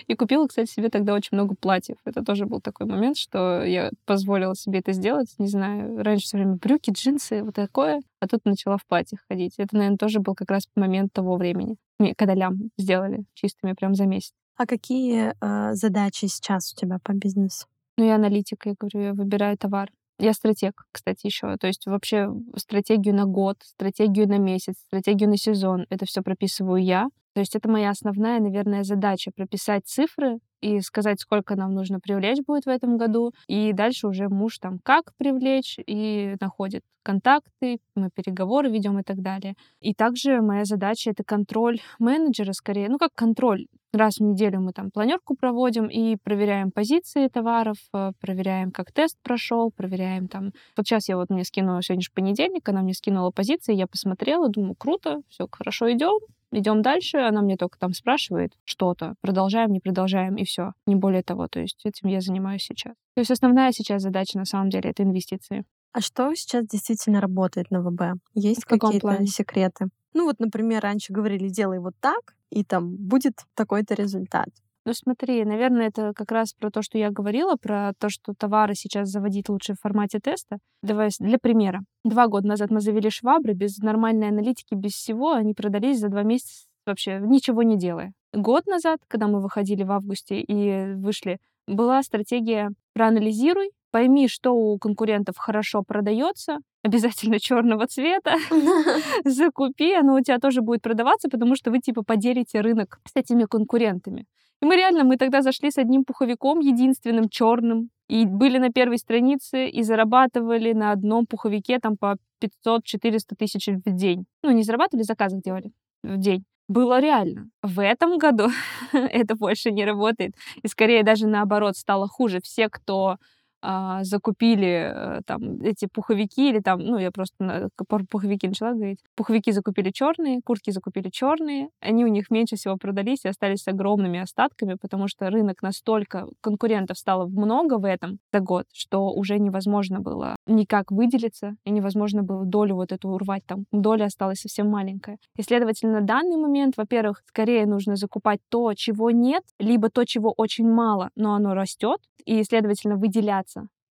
И купила, кстати, себе тогда очень много платьев. Это тоже был такой момент, что я позволила себе это сделать. Не знаю, раньше все время брюки, джинсы, вот такое. А тут начала в платьях ходить. Это, наверное, тоже был как раз момент того времени когда лям сделали чистыми прям за месяц. А какие э, задачи сейчас у тебя по бизнесу? Ну, я аналитик, я говорю, я выбираю товар. Я стратег, кстати, еще. То есть вообще стратегию на год, стратегию на месяц, стратегию на сезон. Это все прописываю я. То есть это моя основная, наверное, задача прописать цифры и сказать, сколько нам нужно привлечь будет в этом году. И дальше уже муж там как привлечь и находит контакты, мы переговоры ведем и так далее. И также моя задача — это контроль менеджера скорее, ну как контроль. Раз в неделю мы там планерку проводим и проверяем позиции товаров, э, проверяем, как тест прошел, проверяем там. Вот сейчас я вот мне скинула, сегодня же понедельник, она мне скинула позиции, я посмотрела, думаю, круто, все хорошо идем, идем дальше, она мне только там спрашивает что-то, продолжаем, не продолжаем, и все. Не более того, то есть этим я занимаюсь сейчас. То есть основная сейчас задача на самом деле это инвестиции. А что сейчас действительно работает на ВБ? Есть какие-то секреты? Ну вот, например, раньше говорили, делай вот так, и там будет такой-то результат. Ну смотри, наверное, это как раз про то, что я говорила, про то, что товары сейчас заводить лучше в формате теста. Давай для примера. Два года назад мы завели швабры без нормальной аналитики, без всего. Они продались за два месяца вообще ничего не делая. Год назад, когда мы выходили в августе и вышли, была стратегия проанализируй, пойми, что у конкурентов хорошо продается, обязательно черного цвета, закупи, оно у тебя тоже будет продаваться, потому что вы типа поделите рынок с этими конкурентами. И мы реально, мы тогда зашли с одним пуховиком, единственным черным, и были на первой странице, и зарабатывали на одном пуховике там по 500-400 тысяч в день. Ну, не зарабатывали, заказы делали в день. Было реально. В этом году это больше не работает. И скорее даже наоборот стало хуже. Все, кто а, закупили э, там эти пуховики или там, ну я просто про пуховики начала говорить. Пуховики закупили черные, куртки закупили черные, они у них меньше всего продались и остались с огромными остатками, потому что рынок настолько конкурентов стало много в этом за год, что уже невозможно было никак выделиться и невозможно было долю вот эту урвать там. Доля осталась совсем маленькая. И, следовательно, на данный момент, во-первых, скорее нужно закупать то, чего нет, либо то, чего очень мало, но оно растет, и, следовательно, выделяться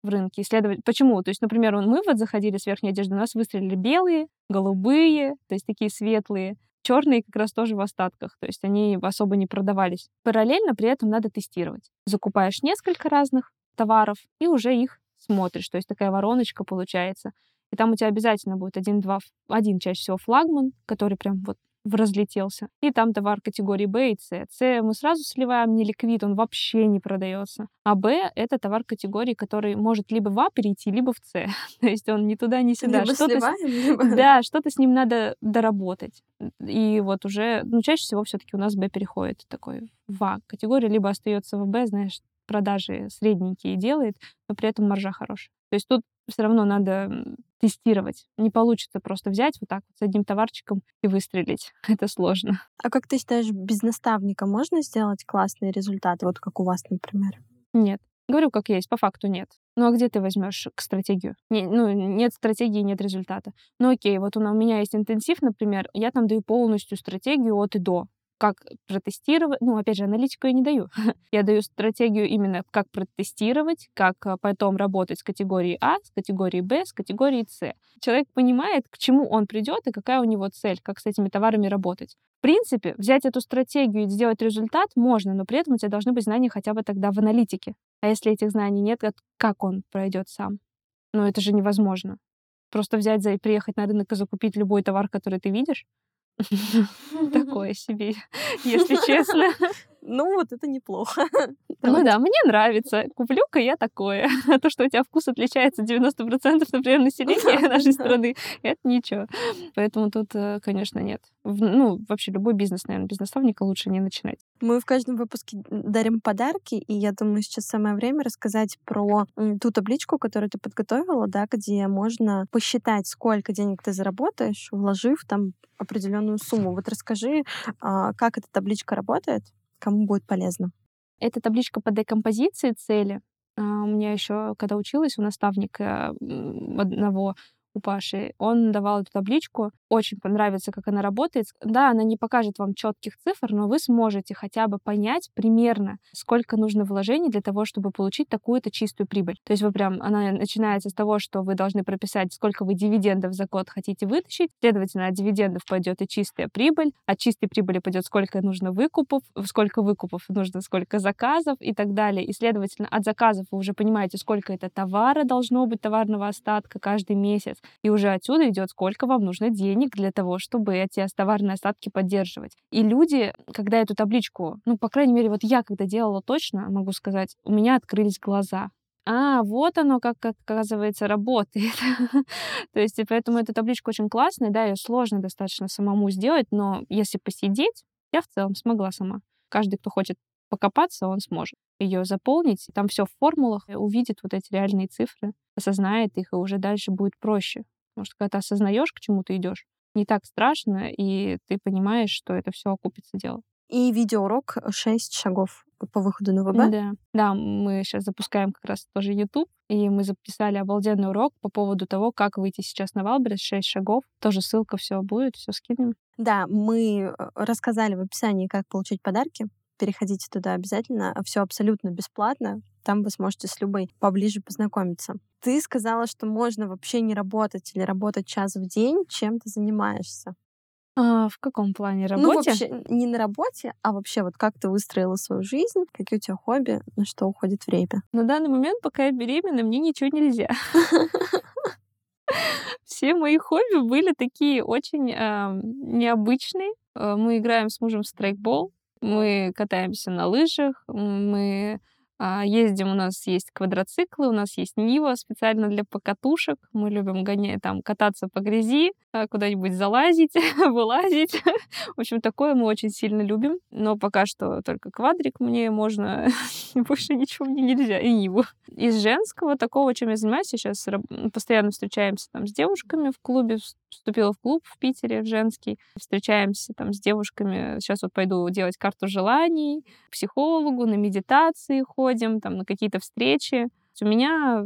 в рынке. Исследовать. Почему? То есть, например, мы вот заходили с верхней одежды, у нас выстрелили белые, голубые, то есть такие светлые, черные как раз тоже в остатках, то есть они особо не продавались. Параллельно при этом надо тестировать. Закупаешь несколько разных товаров и уже их смотришь, то есть такая вороночка получается. И там у тебя обязательно будет один-два, один чаще всего флагман, который прям вот разлетелся. И там товар категории Б и С. С мы сразу сливаем, не ликвид, он вообще не продается. А Б — это товар категории, который может либо в А перейти, либо в С. То есть он ни туда, ни сюда. Либо что-то сливаем, с... либо... Да, что-то с ним надо доработать. И вот уже, ну, чаще всего все таки у нас Б переходит такой в А категория, либо остается в Б, знаешь, продажи средненькие делает, но при этом маржа хорошая. То есть тут все равно надо тестировать. Не получится просто взять вот так вот с одним товарчиком и выстрелить. Это сложно. А как ты считаешь, без наставника можно сделать классные результаты, вот как у вас, например? Нет. Говорю, как есть, по факту нет. Ну а где ты возьмешь к стратегию? Не, ну, нет стратегии, нет результата. Ну окей, вот у меня есть интенсив, например, я там даю полностью стратегию от и до как протестировать. Ну, опять же, аналитику я не даю. я даю стратегию именно как протестировать, как а, потом работать с категорией А, с категорией Б, с категорией С. Человек понимает, к чему он придет и какая у него цель, как с этими товарами работать. В принципе, взять эту стратегию и сделать результат можно, но при этом у тебя должны быть знания хотя бы тогда в аналитике. А если этих знаний нет, как он пройдет сам? Ну, это же невозможно. Просто взять за и приехать на рынок и закупить любой товар, который ты видишь, Такое себе, если честно. Ну, вот это неплохо. Ну да, мне нравится. Куплю-ка я такое. А то, что у тебя вкус отличается 90%, например, населения нашей страны, это ничего. Поэтому тут, э, конечно, нет. Ну, вообще, любой бизнес, наверное, без наставника лучше не начинать. Мы в каждом выпуске дарим подарки, и я думаю, сейчас самое время рассказать про ту табличку, которую ты подготовила, да, где можно посчитать, сколько денег ты заработаешь, вложив там определенную сумму. Вот расскажи, а, как эта табличка работает, кому будет полезно. Это табличка по декомпозиции цели. А, у меня еще, когда училась у наставника одного у Паши, он давал эту табличку. Очень понравится, как она работает. Да, она не покажет вам четких цифр, но вы сможете хотя бы понять примерно, сколько нужно вложений для того, чтобы получить такую-то чистую прибыль. То есть вы прям, она начинается с того, что вы должны прописать, сколько вы дивидендов за год хотите вытащить. Следовательно, от дивидендов пойдет и чистая прибыль, от чистой прибыли пойдет, сколько нужно выкупов, сколько выкупов нужно, сколько заказов и так далее. И, следовательно, от заказов вы уже понимаете, сколько это товара должно быть, товарного остатка каждый месяц. И уже отсюда идет, сколько вам нужно денег для того, чтобы эти товарные остатки поддерживать. И люди, когда эту табличку, ну, по крайней мере, вот я когда делала точно, могу сказать, у меня открылись глаза. А, вот оно, как, оказывается, работает. То есть, и поэтому эта табличка очень классная, да, ее сложно достаточно самому сделать, но если посидеть, я в целом смогла сама. Каждый, кто хочет покопаться, он сможет ее заполнить. Там все в формулах, увидит вот эти реальные цифры, осознает их, и уже дальше будет проще. Потому что когда ты осознаешь, к чему ты идешь, не так страшно, и ты понимаешь, что это все окупится дело. И видеоурок 6 шагов по выходу на ВБ. Да, да, мы сейчас запускаем как раз тоже YouTube, и мы записали обалденный урок по поводу того, как выйти сейчас на Wildberries, 6 шагов. Тоже ссылка все будет, все скинем. Да, мы э, рассказали в описании, как получить подарки. Переходите туда обязательно. Все абсолютно бесплатно. Там вы сможете с Любой поближе познакомиться. Ты сказала, что можно вообще не работать или работать час в день. Чем ты занимаешься? А, в каком плане? Ну, Работе? вообще, не на работе, а вообще вот как ты выстроила свою жизнь, какие у тебя хобби, на что уходит время? На данный момент, пока я беременна, мне ничего нельзя. Все мои хобби были такие очень необычные. Э, мы играем с мужем в страйкбол, мы катаемся на лыжах, мы ездим, у нас есть квадроциклы, у нас есть Нива специально для покатушек. Мы любим гонять, там, кататься по грязи, а, куда-нибудь залазить, вылазить. В общем, такое мы очень сильно любим. Но пока что только квадрик мне можно, больше ничего мне нельзя, и Ниву. Из женского такого, чем я занимаюсь, сейчас постоянно встречаемся там с девушками в клубе, вступила в клуб в Питере, в женский. Встречаемся там с девушками. Сейчас вот пойду делать карту желаний, психологу, на медитации ходим, там на какие-то встречи. У меня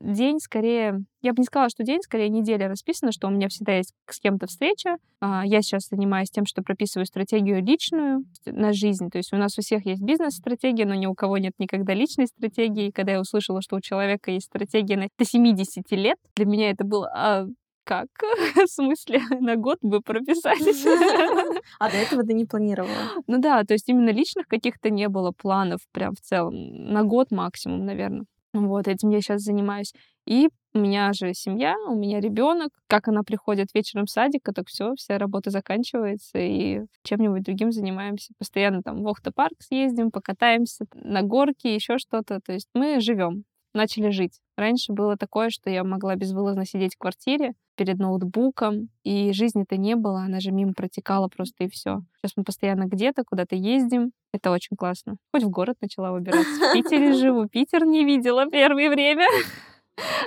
день скорее, я бы не сказала, что день, скорее неделя расписана, что у меня всегда есть с кем-то встреча. А, я сейчас занимаюсь тем, что прописываю стратегию личную на жизнь. То есть у нас у всех есть бизнес-стратегия, но ни у кого нет никогда личной стратегии. Когда я услышала, что у человека есть стратегия на до 70 лет, для меня это было а, как? В смысле, на год бы прописались. А до этого ты не планировала? Ну да, то есть именно личных каких-то не было планов прям в целом. На год максимум, наверное. Вот, этим я сейчас занимаюсь. И у меня же семья, у меня ребенок. Как она приходит вечером в садик, так все, вся работа заканчивается, и чем-нибудь другим занимаемся. Постоянно там в Охта-парк съездим, покатаемся на горке, еще что-то. То есть мы живем, начали жить. Раньше было такое, что я могла безвылазно сидеть в квартире перед ноутбуком, и жизни-то не было, она же мимо протекала просто и все. Сейчас мы постоянно где-то, куда-то ездим. Это очень классно. Хоть в город начала выбираться. В Питере живу. Питер не видела первое время.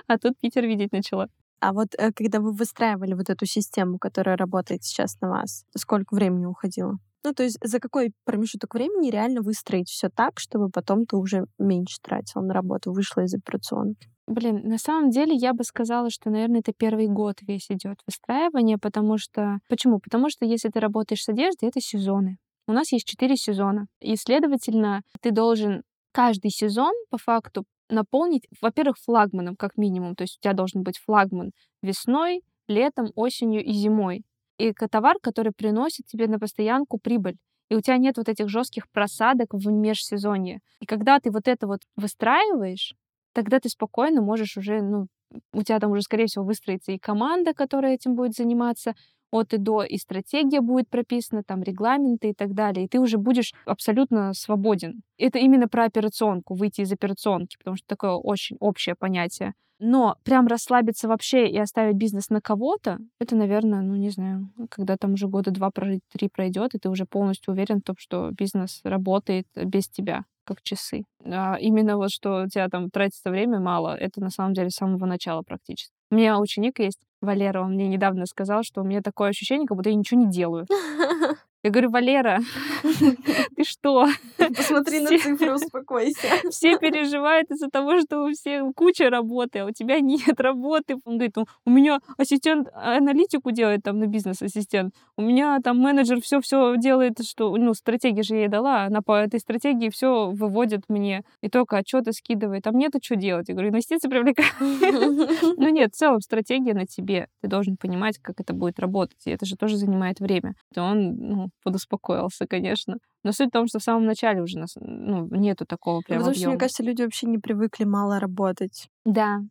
А тут Питер видеть начала. А вот э, когда вы выстраивали вот эту систему, которая работает сейчас на вас, сколько времени уходило? Ну, то есть за какой промежуток времени реально выстроить все так, чтобы потом ты уже меньше тратил на работу, вышла из операционки? Блин, на самом деле я бы сказала, что, наверное, это первый год весь идет выстраивание, потому что... Почему? Потому что если ты работаешь с одеждой, это сезоны. У нас есть четыре сезона. И, следовательно, ты должен каждый сезон, по факту, наполнить, во-первых, флагманом, как минимум. То есть у тебя должен быть флагман весной, летом, осенью и зимой. И товар, который приносит тебе на постоянку прибыль. И у тебя нет вот этих жестких просадок в межсезонье. И когда ты вот это вот выстраиваешь, тогда ты спокойно можешь уже, ну, у тебя там уже, скорее всего, выстроится и команда, которая этим будет заниматься, от и до, и стратегия будет прописана, там регламенты и так далее, и ты уже будешь абсолютно свободен. Это именно про операционку, выйти из операционки, потому что такое очень общее понятие. Но прям расслабиться вообще и оставить бизнес на кого-то, это, наверное, ну, не знаю, когда там уже года два-три пройдет, и ты уже полностью уверен в том, что бизнес работает без тебя как часы. А именно вот что у тебя там тратится время мало, это на самом деле с самого начала практически. У меня ученик есть, Валера, он мне недавно сказал, что у меня такое ощущение, как будто я ничего не делаю. Я говорю, Валера, ты что? Посмотри на цифры, успокойся. Все переживают из-за того, что у всех куча работы, а у тебя нет работы. Он говорит, у меня ассистент аналитику делает там на бизнес-ассистент, у меня там менеджер все все делает, что, ну, стратегии же я ей дала, она по этой стратегии все выводит мне, и только отчеты скидывает, а мне-то что делать? Я говорю, инвестиции привлекать. Ну нет, в целом стратегия на тебе. Ты должен понимать, как это будет работать, и это же тоже занимает время. Он, ну, подуспокоился, конечно. Но суть в том, что в самом начале уже нас, ну, нету такого прям Потому объема. что, мне кажется, люди вообще не привыкли мало работать. Да,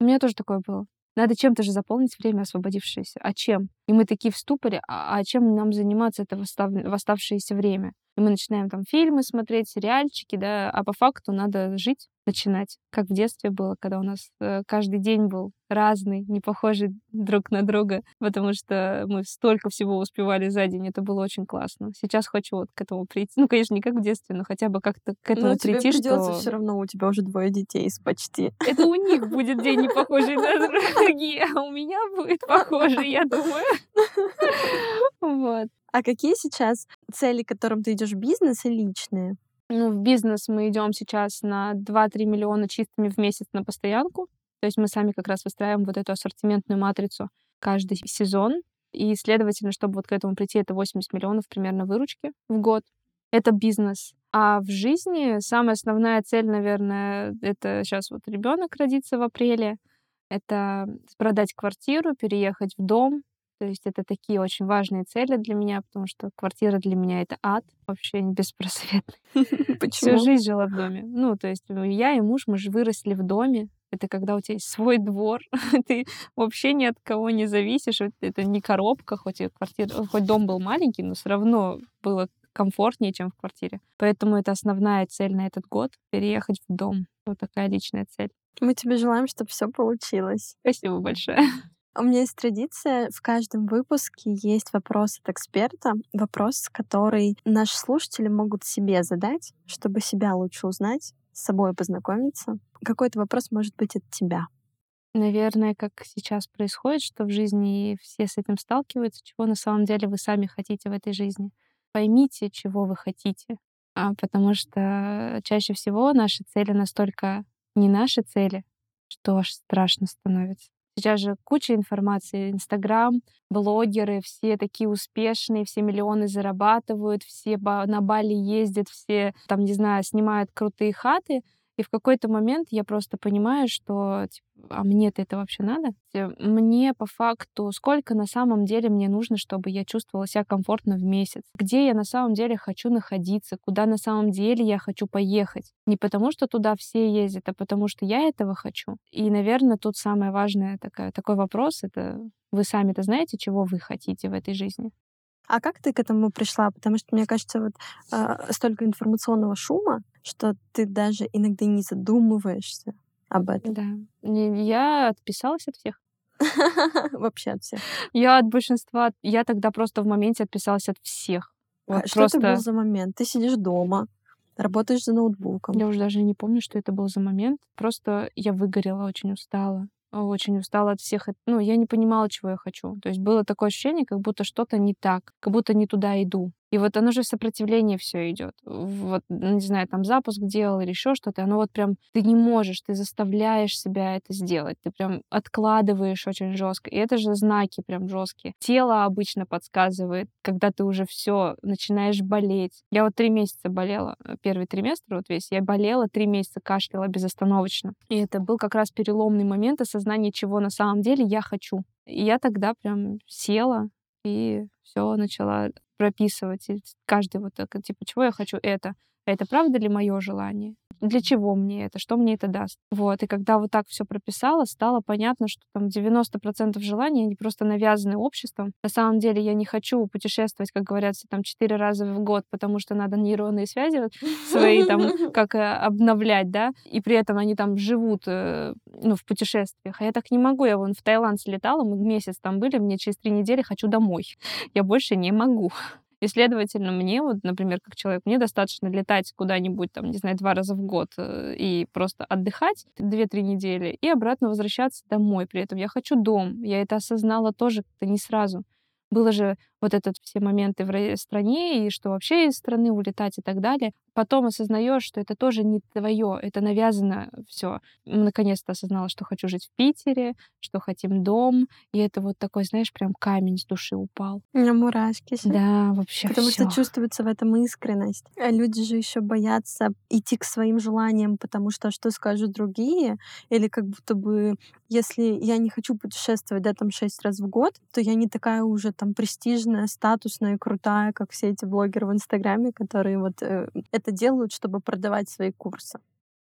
у меня тоже такое было. Надо чем-то же заполнить время освободившееся. А чем? И мы такие в ступоре, а, а чем нам заниматься это в, остав... в оставшееся время? И мы начинаем там фильмы смотреть, сериальчики, да, а по факту надо жить, начинать, как в детстве было, когда у нас э, каждый день был разный, не похожий друг на друга, потому что мы столько всего успевали за день, это было очень классно. Сейчас хочу вот к этому прийти. Ну, конечно, не как в детстве, но хотя бы как-то к этому но прийти, тебе придется что... все равно, у тебя уже двое детей почти. Это у них будет день не похожий на другие, а у меня будет похожий, я думаю. Вот. А какие сейчас цели, к которым ты идешь бизнес и личные? Ну, в бизнес мы идем сейчас на 2-3 миллиона чистыми в месяц на постоянку. То есть мы сами как раз выстраиваем вот эту ассортиментную матрицу каждый сезон. И, следовательно, чтобы вот к этому прийти, это 80 миллионов примерно выручки в год. Это бизнес. А в жизни самая основная цель, наверное, это сейчас вот ребенок родится в апреле. Это продать квартиру, переехать в дом, то есть это такие очень важные цели для меня, потому что квартира для меня это ад, вообще беспросветный. Всю жизнь жила в доме. Ну, то есть э, я и муж, мы же выросли в доме. Это когда у тебя есть свой двор, ты вообще ни от кого не зависишь. Это не коробка, хоть и квартира, хоть дом был маленький, но все равно было комфортнее, чем в квартире. Поэтому это основная цель на этот год — переехать в дом. Вот такая личная цель. Мы тебе желаем, чтобы все получилось. Спасибо большое. У меня есть традиция, в каждом выпуске есть вопрос от эксперта, вопрос, который наши слушатели могут себе задать, чтобы себя лучше узнать, с собой познакомиться. Какой-то вопрос может быть от тебя. Наверное, как сейчас происходит, что в жизни все с этим сталкиваются, чего на самом деле вы сами хотите в этой жизни. Поймите, чего вы хотите, а потому что чаще всего наши цели настолько не наши цели, что аж страшно становится. Сейчас же куча информации. Инстаграм, блогеры, все такие успешные, все миллионы зарабатывают, все на Бали ездят, все там, не знаю, снимают крутые хаты. И в какой-то момент я просто понимаю, что типа, а мне-то это вообще надо? Мне по факту сколько на самом деле мне нужно, чтобы я чувствовала себя комфортно в месяц? Где я на самом деле хочу находиться? Куда на самом деле я хочу поехать? Не потому, что туда все ездят, а потому, что я этого хочу. И, наверное, тут самое важное такая, такой вопрос — это вы сами-то знаете, чего вы хотите в этой жизни? А как ты к этому пришла? Потому что, мне кажется, вот э, столько информационного шума, что ты даже иногда не задумываешься об этом. Да. Я отписалась от всех. Вообще от всех. Я от большинства... Я тогда просто в моменте отписалась от всех. А вот что просто... это был за момент? Ты сидишь дома, работаешь за ноутбуком. Я уже даже не помню, что это был за момент. Просто я выгорела, очень устала очень устала от всех. Ну, я не понимала, чего я хочу. То есть было такое ощущение, как будто что-то не так, как будто не туда иду. И вот оно же в сопротивлении все идет. Вот, ну, не знаю, там запуск делал или еще что-то, оно вот прям ты не можешь, ты заставляешь себя это сделать, ты прям откладываешь очень жестко. И это же знаки прям жесткие. Тело обычно подсказывает, когда ты уже все начинаешь болеть. Я вот три месяца болела, э, первый триместр вот весь, я болела три месяца, кашляла безостановочно. И это был как раз переломный момент осознания, чего на самом деле я хочу. И я тогда прям села и все начала прописывать. И каждый вот так, типа, чего я хочу это? А это правда ли мое желание? для чего мне это, что мне это даст. Вот, и когда вот так все прописала, стало понятно, что там 90% желаний, они просто навязаны обществом. На самом деле я не хочу путешествовать, как говорят, там четыре раза в год, потому что надо нейронные связи свои там как э, обновлять, да, и при этом они там живут, э, ну, в путешествиях. А я так не могу. Я вон в Таиланд слетала, мы месяц там были, мне через три недели хочу домой. Я больше не могу. И, следовательно, мне, вот, например, как человек, мне достаточно летать куда-нибудь, там, не знаю, два раза в год э, и просто отдыхать две-три недели и обратно возвращаться домой. При этом я хочу дом. Я это осознала тоже как-то не сразу. Было же вот этот все моменты в стране, и что вообще из страны улетать и так далее. Потом осознаешь, что это тоже не твое, это навязано все. Наконец-то осознала, что хочу жить в Питере, что хотим дом, и это вот такой, знаешь, прям камень с души упал. У меня мурашки. Да, вообще. Потому всё. что чувствуется в этом искренность. А люди же еще боятся идти к своим желаниям, потому что что скажут другие, или как будто бы, если я не хочу путешествовать, да, там шесть раз в год, то я не такая уже там престижная важная, статусная и крутая, как все эти блогеры в Инстаграме, которые вот э, это делают, чтобы продавать свои курсы.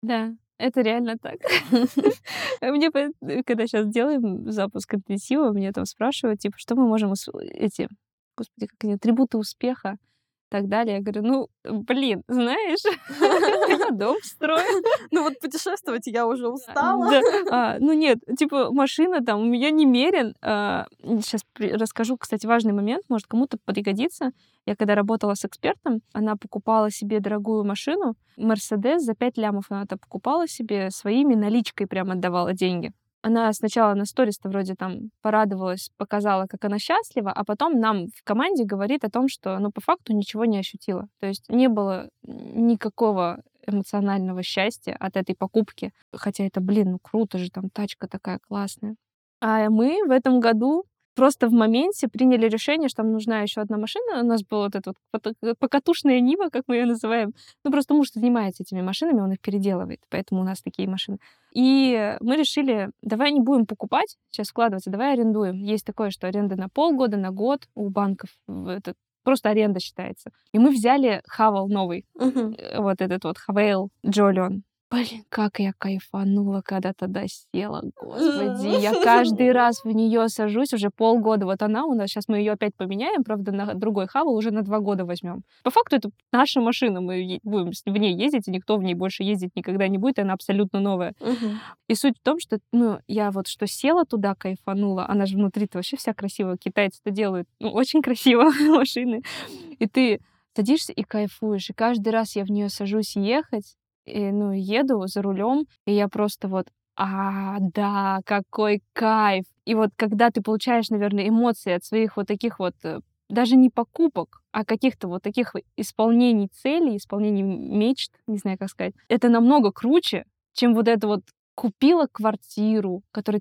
Да, это реально так. Мне, когда сейчас делаем запуск интенсива, мне там спрашивают, типа, что мы можем эти, господи, как они, атрибуты успеха так далее. Я говорю, ну, блин, знаешь, дом строю. Ну вот путешествовать я уже устала. А, ну нет, типа машина там у меня немерен. Сейчас а, расскажу, кстати, важный момент, может кому-то пригодится. Я когда работала с экспертом, она покупала себе дорогую машину, Мерседес, за 5 лямов она это покупала себе, своими наличкой прям отдавала деньги. она сначала на сторис-то вроде там порадовалась, показала, как она счастлива, а потом нам в команде говорит о том, что, ну, по факту ничего не ощутила. То есть не было никакого эмоционального счастья от этой покупки. Хотя это, блин, ну круто же, там тачка такая классная. А мы в этом году просто в моменте приняли решение, что нам нужна еще одна машина. У нас была вот эта вот покатушная Нива, как мы ее называем. Ну, просто муж занимается этими машинами, он их переделывает, поэтому у нас такие машины. И мы решили, давай не будем покупать, сейчас вкладываться, давай арендуем. Есть такое, что аренда на полгода, на год у банков. Это просто аренда считается. И мы взяли Хавал новый, uh-huh. вот этот вот Хавейл Джолион. Блин, как я кайфанула, когда тогда села, господи. Я каждый раз в нее сажусь уже полгода. Вот она у нас, сейчас мы ее опять поменяем, правда, на другой хавал уже на два года возьмем. По факту это наша машина, мы будем в ней ездить, и никто в ней больше ездить никогда не будет, она абсолютно новая. Угу. И суть в том, что, ну, я вот что села туда, кайфанула, она же внутри-то вообще вся красивая, китайцы-то делают, ну, очень красиво машины. И ты садишься и кайфуешь. И каждый раз я в нее сажусь ехать, и, ну, еду за рулем, и я просто вот, а, да, какой кайф. И вот когда ты получаешь, наверное, эмоции от своих вот таких вот э, даже не покупок, а каких-то вот таких исполнений целей, исполнений мечт, не знаю, как сказать, это намного круче, чем вот это вот купила квартиру, которая тебе